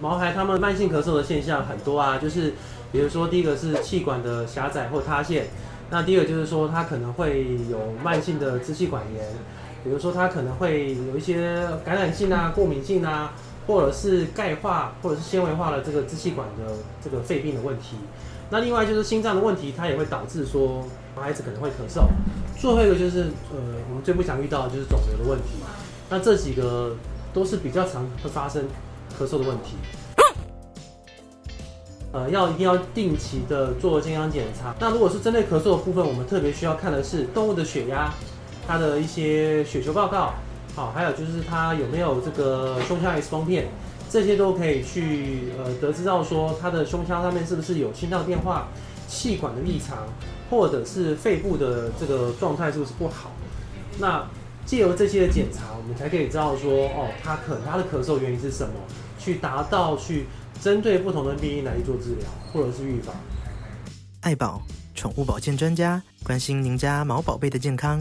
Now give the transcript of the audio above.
毛孩他们慢性咳嗽的现象很多啊，就是比如说第一个是气管的狭窄或塌陷，那第二个就是说他可能会有慢性的支气管炎，比如说他可能会有一些感染性啊、过敏性啊，或者是钙化或者是纤维化的这个支气管的这个肺病的问题。那另外就是心脏的问题，它也会导致说孩子可能会咳嗽。最后一个就是呃，我们最不想遇到的就是肿瘤的问题。那这几个都是比较常会发生。咳嗽的问题，呃，要一定要定期的做健康检查。那如果是针对咳嗽的部分，我们特别需要看的是动物的血压，它的一些血球报告，好，还有就是它有没有这个胸腔 X 光片，这些都可以去呃得知到说它的胸腔上面是不是有心脏变化、气管的异常，或者是肺部的这个状态是不是不好。那借由这些的检查，我们才可以知道说，哦，他可它的咳嗽原因是什么。去达到去针对不同的病因来做治疗，或者是预防。爱宝宠物保健专家关心您家毛宝贝的健康。